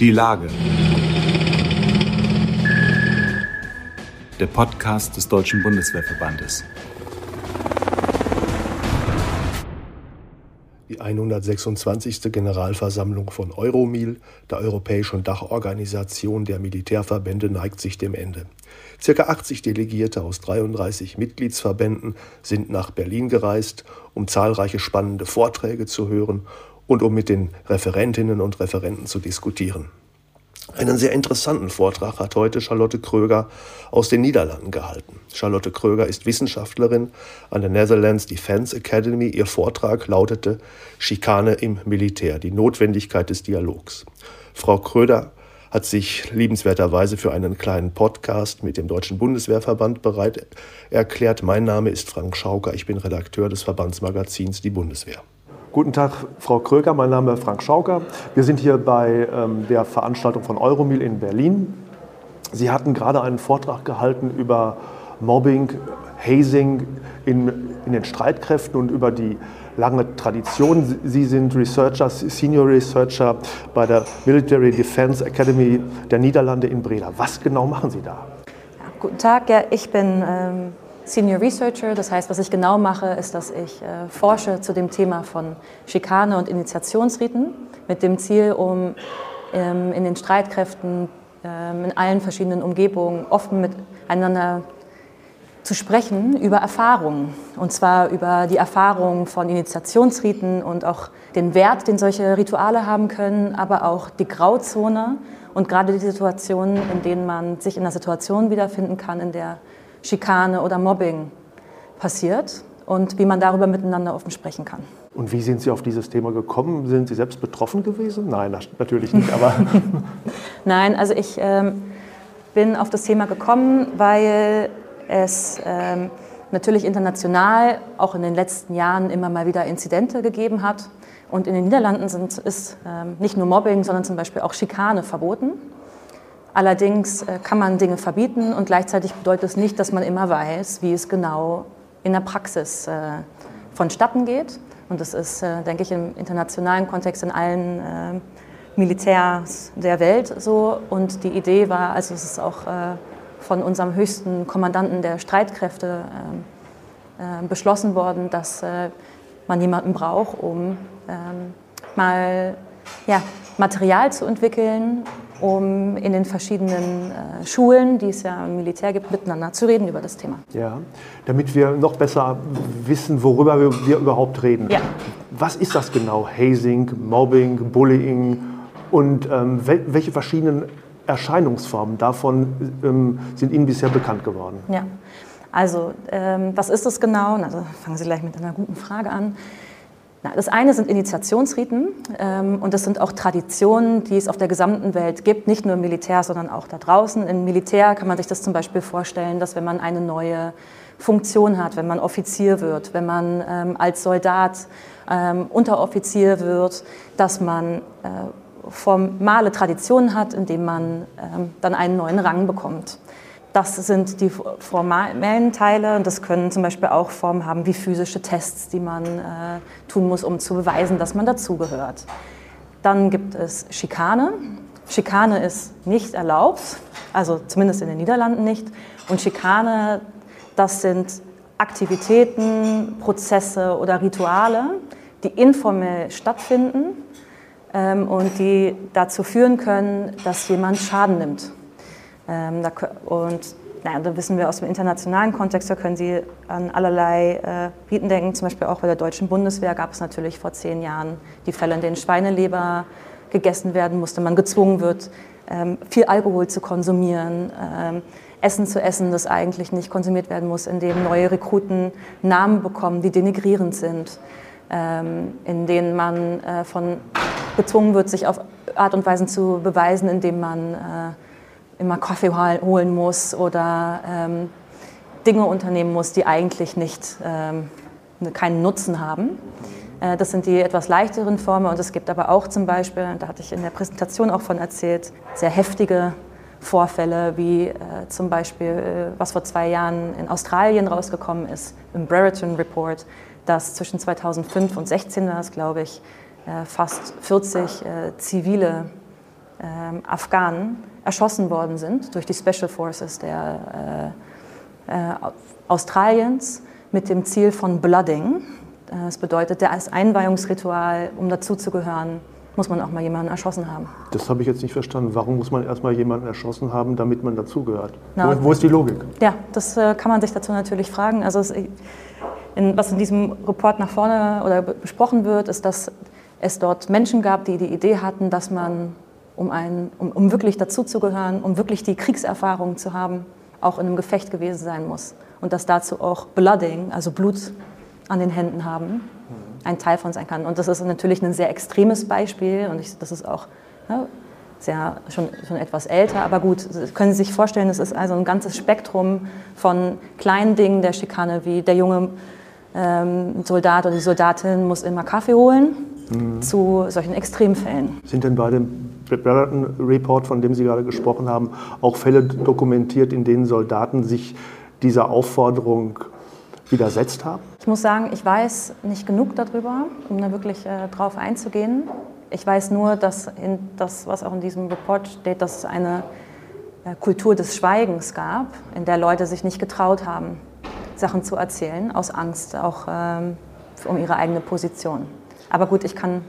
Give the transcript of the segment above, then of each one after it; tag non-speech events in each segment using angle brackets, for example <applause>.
Die Lage. Der Podcast des Deutschen Bundeswehrverbandes. Die 126. Generalversammlung von Euromil, der europäischen Dachorganisation der Militärverbände, neigt sich dem Ende. Circa 80 Delegierte aus 33 Mitgliedsverbänden sind nach Berlin gereist, um zahlreiche spannende Vorträge zu hören und um mit den Referentinnen und Referenten zu diskutieren. Einen sehr interessanten Vortrag hat heute Charlotte Kröger aus den Niederlanden gehalten. Charlotte Kröger ist Wissenschaftlerin an der Netherlands Defense Academy. Ihr Vortrag lautete Schikane im Militär, die Notwendigkeit des Dialogs. Frau Kröger hat sich liebenswerterweise für einen kleinen Podcast mit dem Deutschen Bundeswehrverband bereit erklärt. Mein Name ist Frank Schauker, ich bin Redakteur des Verbandsmagazins Die Bundeswehr. Guten Tag, Frau Kröger, mein Name ist Frank Schauker. Wir sind hier bei ähm, der Veranstaltung von Euromil in Berlin. Sie hatten gerade einen Vortrag gehalten über Mobbing, Hazing in, in den Streitkräften und über die lange Tradition. Sie sind Researcher, Senior Researcher bei der Military Defense Academy der Niederlande in Breda. Was genau machen Sie da? Ja, guten Tag, ja, ich bin ähm, Senior Researcher. Das heißt, was ich genau mache, ist, dass ich äh, forsche zu dem Thema von Schikane und Initiationsriten mit dem Ziel, um ähm, in den Streitkräften ähm, in allen verschiedenen Umgebungen offen miteinander zu sprechen über Erfahrungen. Und zwar über die Erfahrungen von Initiationsriten und auch den Wert, den solche Rituale haben können, aber auch die Grauzone und gerade die Situationen, in denen man sich in einer Situation wiederfinden kann, in der Schikane oder Mobbing passiert und wie man darüber miteinander offen sprechen kann. Und wie sind Sie auf dieses Thema gekommen? Sind Sie selbst betroffen gewesen? Nein, natürlich nicht. Aber <laughs> <laughs> Nein, also ich ähm, bin auf das Thema gekommen, weil es ähm, natürlich international auch in den letzten Jahren immer mal wieder Inzidente gegeben hat. Und in den Niederlanden sind, ist ähm, nicht nur Mobbing, sondern zum Beispiel auch Schikane verboten. Allerdings äh, kann man Dinge verbieten und gleichzeitig bedeutet es nicht, dass man immer weiß, wie es genau in der Praxis äh, vonstatten geht. Und das ist, äh, denke ich, im internationalen Kontext in allen Militärs der Welt so. Und die Idee war, also es ist auch von unserem höchsten Kommandanten der Streitkräfte beschlossen worden, dass man jemanden braucht, um ähm, mal ja, Material zu entwickeln, um in den verschiedenen äh, Schulen, die es ja im Militär gibt, miteinander zu reden über das Thema. Ja, damit wir noch besser wissen, worüber wir, wir überhaupt reden. Ja. Was ist das genau? Hazing, Mobbing, Bullying und ähm, wel welche verschiedenen Erscheinungsformen davon ähm, sind Ihnen bisher bekannt geworden? Ja, also ähm, was ist das genau? Also fangen Sie gleich mit einer guten Frage an. Das eine sind Initiationsriten ähm, und das sind auch Traditionen, die es auf der gesamten Welt gibt, nicht nur im Militär, sondern auch da draußen. Im Militär kann man sich das zum Beispiel vorstellen, dass wenn man eine neue Funktion hat, wenn man Offizier wird, wenn man ähm, als Soldat ähm, Unteroffizier wird, dass man äh, formale Traditionen hat, indem man dann einen neuen Rang bekommt. Das sind die formellen Teile und das können zum Beispiel auch Formen haben wie physische Tests, die man äh, tun muss, um zu beweisen, dass man dazugehört. Dann gibt es Schikane. Schikane ist nicht erlaubt, also zumindest in den Niederlanden nicht. Und Schikane, das sind Aktivitäten, Prozesse oder Rituale, die informell stattfinden ähm, und die dazu führen können, dass jemand Schaden nimmt. Ähm, und naja, da wissen wir aus dem internationalen Kontext, da können Sie an allerlei äh, Riten denken. Zum Beispiel auch bei der deutschen Bundeswehr gab es natürlich vor zehn Jahren die Fälle, in denen Schweineleber gegessen werden musste, man gezwungen wird, ähm, viel Alkohol zu konsumieren, ähm, Essen zu essen, das eigentlich nicht konsumiert werden muss, in dem neue Rekruten Namen bekommen, die denigrierend sind, ähm, in denen man äh, von gezwungen wird, sich auf Art und Weise zu beweisen, indem man äh, immer Kaffee holen muss oder ähm, Dinge unternehmen muss, die eigentlich nicht, ähm, keinen Nutzen haben. Äh, das sind die etwas leichteren Formen und es gibt aber auch zum Beispiel, da hatte ich in der Präsentation auch von erzählt, sehr heftige Vorfälle, wie äh, zum Beispiel, äh, was vor zwei Jahren in Australien rausgekommen ist, im Brereton Report, dass zwischen 2005 und 2016 war es, glaube ich, äh, fast 40 äh, zivile Afghanen erschossen worden sind durch die Special Forces der äh, äh, Australiens mit dem Ziel von Blooding. Das bedeutet, das Einweihungsritual, um dazuzugehören, muss man auch mal jemanden erschossen haben. Das habe ich jetzt nicht verstanden. Warum muss man erstmal jemanden erschossen haben, damit man dazugehört? Wo, wo, ist die Logik? Ja, das äh, kann man sich dazu natürlich fragen. Also es, in, was in diesem Report nach vorne oder besprochen wird, ist, dass es dort Menschen gab, die die Idee hatten, dass man, um, ein, um, um wirklich dazuzugehören, um wirklich die Kriegserfahrung zu haben, auch in einem Gefecht gewesen sein muss. Und dass dazu auch Blooding, also Blut an den Händen haben, ein Teil von sein kann. Und das ist natürlich ein sehr extremes Beispiel und ich, das ist auch ja, sehr, schon, schon etwas älter. Aber gut, können Sie sich vorstellen, es ist also ein ganzes Spektrum von kleinen Dingen der Schikane, wie der junge ähm, Soldat oder die Soldatin muss immer Kaffee holen, mhm. zu solchen Extremfällen. Sind denn bei dem Brereton Report, von dem Sie gerade gesprochen haben, auch Fälle dokumentiert, in denen Soldaten sich dieser Aufforderung widersetzt haben? Ich muss sagen, ich weiß nicht genug darüber, um da wirklich äh, drauf einzugehen. Ich weiß nur, dass in das, was auch in diesem Report steht, dass es eine äh, Kultur des Schweigens gab, in der Leute sich nicht getraut haben, Sachen zu erzählen, aus Angst, auch ähm, um ihre eigene Position. Aber gut, ich kann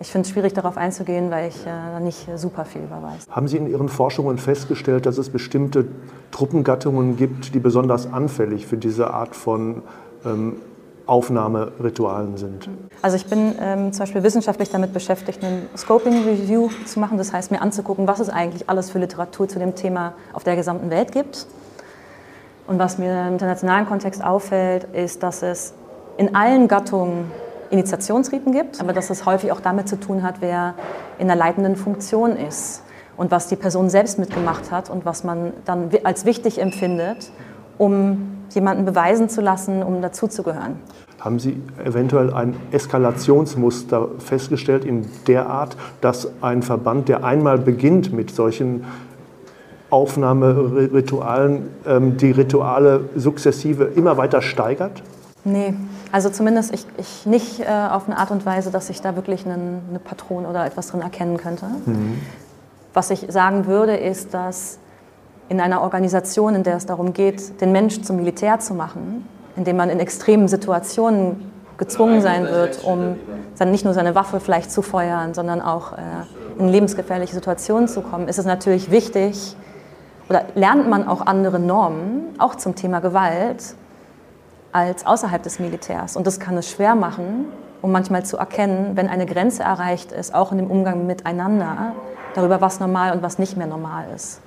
ich finde es schwierig, darauf einzugehen, weil ich äh, nicht super viel über weiß. Haben Sie in Ihren Forschungen festgestellt, dass es bestimmte Truppengattungen gibt, die besonders anfällig für diese Art von ähm, Aufnahmeritualen sind? Also ich bin ähm, zum Beispiel wissenschaftlich damit beschäftigt, einen Scoping-Review zu machen. Das heißt, mir anzugucken, was es eigentlich alles für Literatur zu dem Thema auf der gesamten Welt gibt. Und was mir im internationalen Kontext auffällt, ist, dass es in allen Gattungen Initiationsriten gibt, aber dass es häufig auch damit zu tun hat, wer in der leitenden Funktion ist und was die Person selbst mitgemacht hat und was man dann als wichtig empfindet, um jemanden beweisen zu lassen, um dazuzugehören. Haben Sie eventuell ein Eskalationsmuster festgestellt in der Art, dass ein Verband, der einmal beginnt mit solchen Aufnahmeritualen, ähm, die Rituale sukzessive immer weiter steigert? Nee, also zumindest ich, ich nicht äh, auf eine Art und Weise, dass ich da wirklich einen, eine Patron oder etwas drin erkennen könnte. Mhm. Was ich sagen würde, ist, dass in einer Organisation, in der es darum geht, den Mensch zum Militär zu machen, in dem man in extremen Situationen gezwungen sein wird, um nicht nur seine Waffe vielleicht zu feuern, sondern auch äh, in lebensgefährliche Situationen zu kommen, ist es natürlich wichtig, oder lernt man auch andere Normen, auch zum Thema Gewalt, als außerhalb des Militärs. Und das kann es schwer machen, um manchmal zu erkennen, wenn eine Grenze erreicht ist, auch in dem Umgang miteinander, darüber, was normal und was nicht mehr normal ist.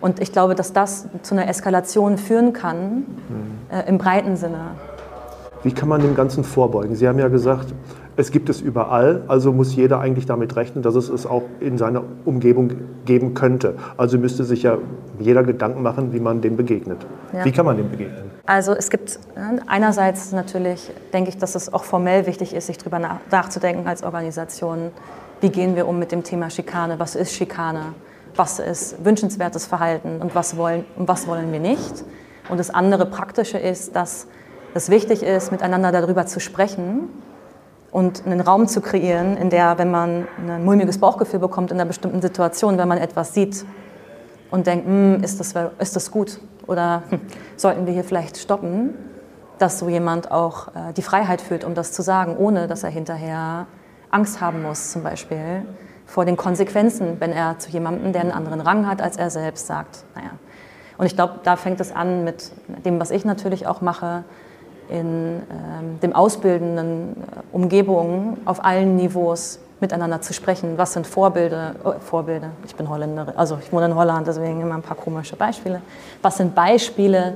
Und ich glaube, dass das zu einer Eskalation führen kann, mhm. äh, im breiten Sinne. Wie kann man dem Ganzen vorbeugen? Sie haben ja gesagt, es gibt es überall, also muss jeder eigentlich damit rechnen, dass es es auch in seiner Umgebung geben könnte. Also müsste sich ja jeder Gedanken machen, wie man dem begegnet. Ja. Wie kann man dem begegnen? Also es gibt einerseits natürlich, denke ich, dass es auch formell wichtig ist, sich darüber nachzudenken als Organisation, wie gehen wir um mit dem Thema Schikane, was ist Schikane, was ist wünschenswertes Verhalten und was wollen, und was wollen wir nicht. Und das andere Praktische ist, dass es wichtig ist, miteinander darüber zu sprechen und einen Raum zu kreieren, in der, wenn man ein mulmiges Bauchgefühl bekommt in einer bestimmten Situation, wenn man etwas sieht und denkt, hm, ist, das, ist das gut oder hm, sollten wir hier vielleicht stoppen, dass so jemand auch äh, die Freiheit fühlt, um das zu sagen, ohne dass er hinterher Angst haben muss, zum Beispiel vor den Konsequenzen, wenn er zu jemandem, der einen anderen Rang hat, als er selbst sagt. Naja. Und ich glaube, da fängt es an mit dem, was ich natürlich auch mache, in ähm, dem ausbildenden äh, Umgebungen auf allen Niveaus miteinander zu sprechen. Was sind Vorbilder? Oh, Vorbilder. Ich bin Holländerin, also ich wohne in Holland, deswegen immer ein paar komische Beispiele. Was sind Beispiele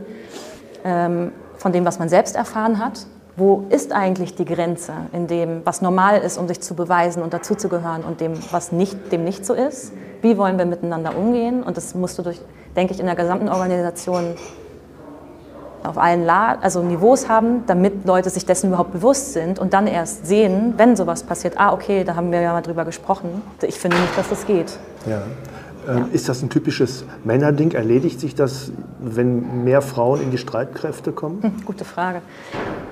ähm, von dem, was man selbst erfahren hat? Wo ist eigentlich die Grenze in dem, was normal ist, um sich zu beweisen und dazuzugehören und dem, was nicht, dem nicht so ist? Wie wollen wir miteinander umgehen? Und das musst du durch, denke ich, in der gesamten Organisation auf allen La also Niveaus haben, damit Leute sich dessen überhaupt bewusst sind und dann erst sehen, wenn sowas passiert, ah, okay, da haben wir ja mal drüber gesprochen. Ich finde nicht, dass das geht. Ja. Ähm, ja. Ist das ein typisches Männerding? Erledigt sich das, wenn mehr Frauen in die Streitkräfte kommen? Hm, gute Frage.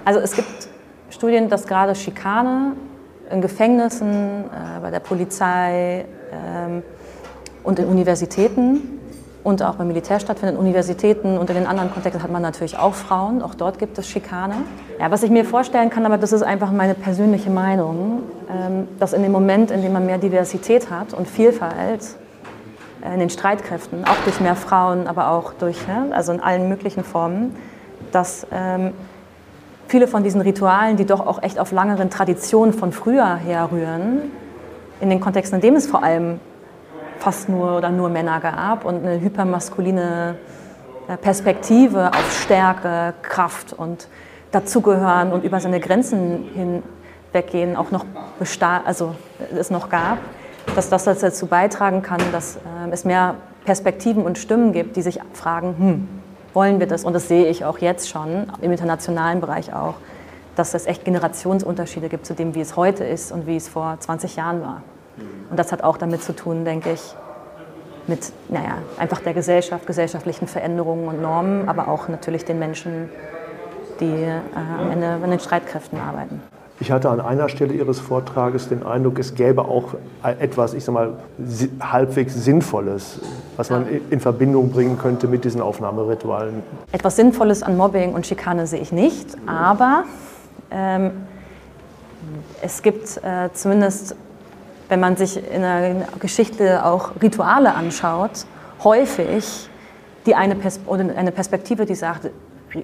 Also es gibt Studien, dass gerade Schikane in Gefängnissen, äh, bei der Polizei ähm, und in Universitäten und auch beim Militär stattfindet. In Universitäten und in den anderen Kontexten hat man natürlich auch Frauen. Auch dort gibt es Schikane. Ja, was ich mir vorstellen kann, aber das ist einfach meine persönliche Meinung, ähm, dass in dem Moment, in dem man mehr Diversität hat und Vielfalt äh, in den Streitkräften, auch durch mehr Frauen, aber auch durch, also in allen möglichen Formen, dass ähm, viele von diesen Ritualen, die doch auch echt auf langeren Traditionen von früher herrühren, in den Kontexten, in denen es vor allem fast nur oder nur Männer gab und eine hypermaskuline äh, Perspektive auf Stärke, Kraft und dazugehören und über seine Grenzen hinweggehen auch noch also es noch gab, dass das dazu beitragen kann, dass äh, es mehr Perspektiven und Stimmen gibt, die sich fragen, hm, wollen wir das? Und das sehe ich auch jetzt schon, im internationalen Bereich auch, dass es echt Generationsunterschiede gibt zu dem, wie es heute ist und wie es vor 20 Jahren war. Und das hat auch damit zu tun, denke ich, mit naja, einfach der Gesellschaft, gesellschaftlichen Veränderungen und Normen, aber auch natürlich den Menschen, die äh, am Ende an den Streitkräften arbeiten. Ich hatte an einer Stelle Ihres Vortrages den Eindruck, es gäbe auch etwas, ich sag mal, halbwegs Sinnvolles, was man in Verbindung bringen könnte mit diesen Aufnahmeritualen. Etwas Sinnvolles an Mobbing und Schikane sehe ich nicht, aber ähm, es gibt äh, zumindest, wenn man sich in der Geschichte auch Rituale anschaut, häufig die eine, Pers eine Perspektive, die sagt,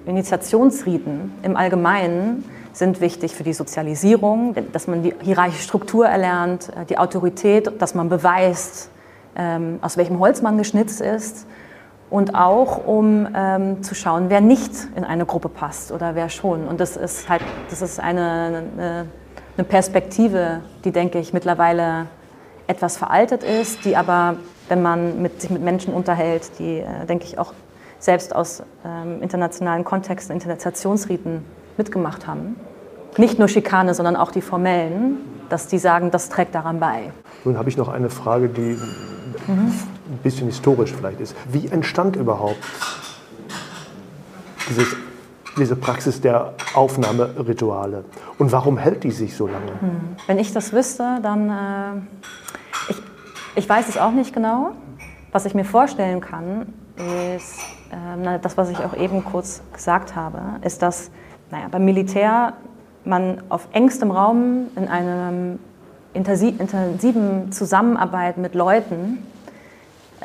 Initiationsriten im Allgemeinen sind wichtig für die Sozialisierung, dass man die hierarchische Struktur erlernt, äh, die Autorität, dass man beweist, ähm, aus welchem Holz man geschnitzt ist und auch um ähm, zu schauen, wer nicht in eine Gruppe passt oder wer schon. Und das ist halt, das ist eine, eine, eine Perspektive, die denke ich mittlerweile etwas veraltet ist, die aber, wenn man mit, sich mit Menschen unterhält, die, äh, denke ich, auch selbst aus ähm, internationalen Kontexten, Internationalisationsriten mitgemacht haben. Nicht nur Schikane, sondern auch die formellen, dass die sagen, das trägt daran bei. Nun habe ich noch eine Frage, die mhm. ein bisschen historisch vielleicht ist. Wie entstand überhaupt dieses, diese Praxis der Aufnahmerituale? Und warum hält die sich so lange? Mhm. Wenn ich das wüsste, dann. Äh, ich, ich weiß es auch nicht genau. Was ich mir vorstellen kann, ist äh, das, was ich auch eben kurz gesagt habe, ist, dass naja, beim Militär man auf engstem Raum in einem intensiven Zusammenarbeit mit Leuten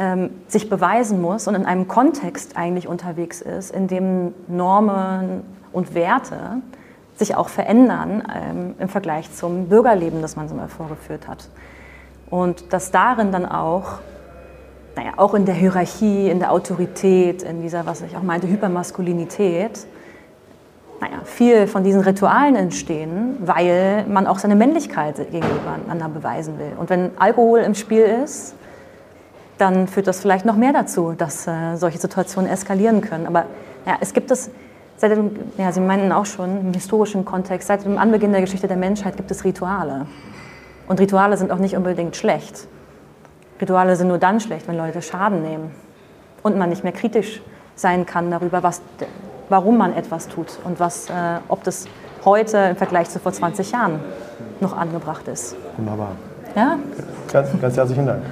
ähm, sich beweisen muss und in einem Kontext eigentlich unterwegs ist, in dem Normen und Werte sich auch verändern ähm, im Vergleich zum Bürgerleben, das man so mal vorgeführt hat. Und dass darin dann auch, naja, auch in der Hierarchie, in der Autorität, in dieser, was ich auch meinte, Hypermaskulinität, naja, viel von diesen Ritualen entstehen, weil man auch seine Männlichkeit gegenüber anderen beweisen will. Und wenn Alkohol im Spiel ist, dann führt das vielleicht noch mehr dazu, dass äh, solche Situationen eskalieren können. Aber ja, es gibt es, seit dem, ja, Sie meinen auch schon im historischen Kontext, seit dem Anbeginn der Geschichte der Menschheit gibt es Rituale. Und Rituale sind auch nicht unbedingt schlecht. Rituale sind nur dann schlecht, wenn Leute Schaden nehmen und man nicht mehr kritisch sein kann darüber, was warum man etwas tut und was, äh, ob das heute im Vergleich zu vor 20 Jahren noch angebracht ist. Wunderbar. Ja? Ganz, ganz herzlichen Dank.